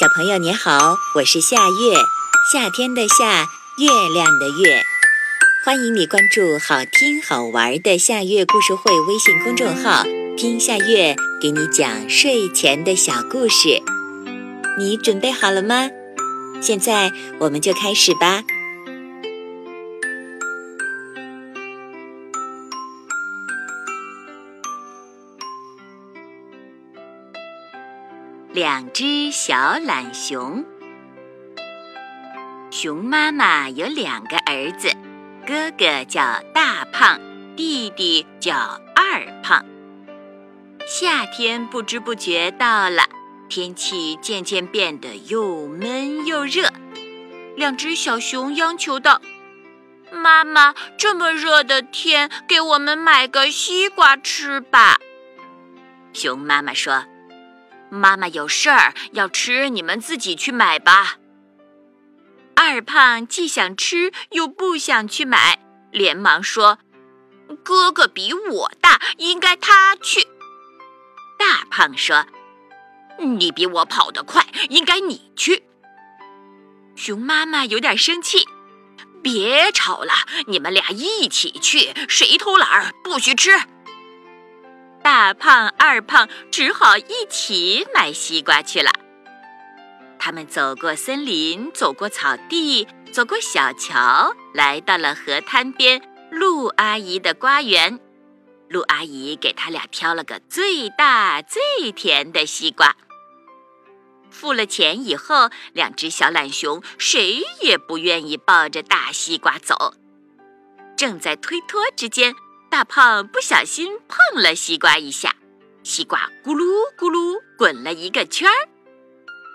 小朋友你好，我是夏月，夏天的夏，月亮的月。欢迎你关注好听好玩的夏月故事会微信公众号，听夏月给你讲睡前的小故事。你准备好了吗？现在我们就开始吧。两只小懒熊，熊妈妈有两个儿子，哥哥叫大胖，弟弟叫二胖。夏天不知不觉到了，天气渐渐变得又闷又热。两只小熊央求道：“妈妈，这么热的天，给我们买个西瓜吃吧。”熊妈妈说。妈妈有事儿要吃，你们自己去买吧。二胖既想吃又不想去买，连忙说：“哥哥比我大，应该他去。”大胖说：“你比我跑得快，应该你去。”熊妈妈有点生气：“别吵了，你们俩一起去，谁偷懒儿不许吃。”大胖、二胖只好一起买西瓜去了。他们走过森林，走过草地，走过小桥，来到了河滩边。鹿阿姨的瓜园，鹿阿姨给他俩挑了个最大最甜的西瓜。付了钱以后，两只小懒熊谁也不愿意抱着大西瓜走。正在推脱之间。大胖不小心碰了西瓜一下，西瓜咕噜咕噜滚了一个圈儿。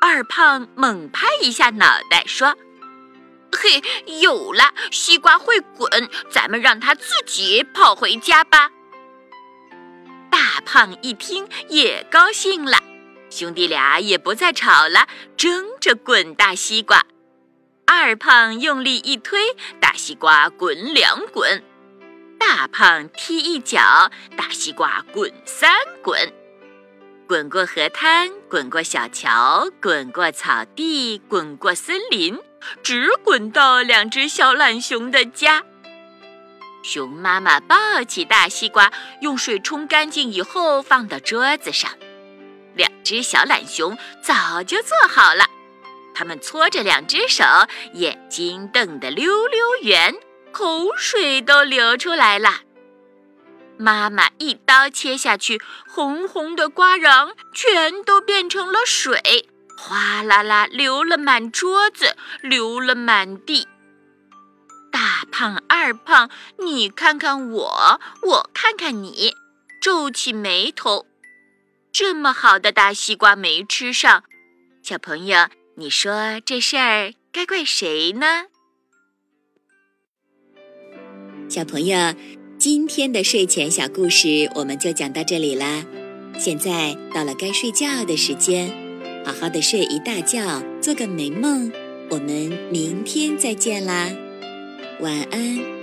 二胖猛拍一下脑袋，说：“ 嘿，有了，西瓜会滚，咱们让它自己跑回家吧。”大胖一听也高兴了，兄弟俩也不再吵了，争着滚大西瓜。二胖用力一推，大西瓜滚两滚。大胖踢一脚，大西瓜滚三滚，滚过河滩，滚过小桥，滚过草地，滚过森林，直滚到两只小懒熊的家。熊妈妈抱起大西瓜，用水冲干净以后放到桌子上。两只小懒熊早就做好了，他们搓着两只手，眼睛瞪得溜溜圆。口水都流出来了。妈妈一刀切下去，红红的瓜瓤全都变成了水，哗啦啦流了满桌子，流了满地。大胖、二胖，你看看我，我看看你，皱起眉头。这么好的大西瓜没吃上，小朋友，你说这事儿该怪谁呢？小朋友，今天的睡前小故事我们就讲到这里啦。现在到了该睡觉的时间，好好的睡一大觉，做个美梦。我们明天再见啦，晚安。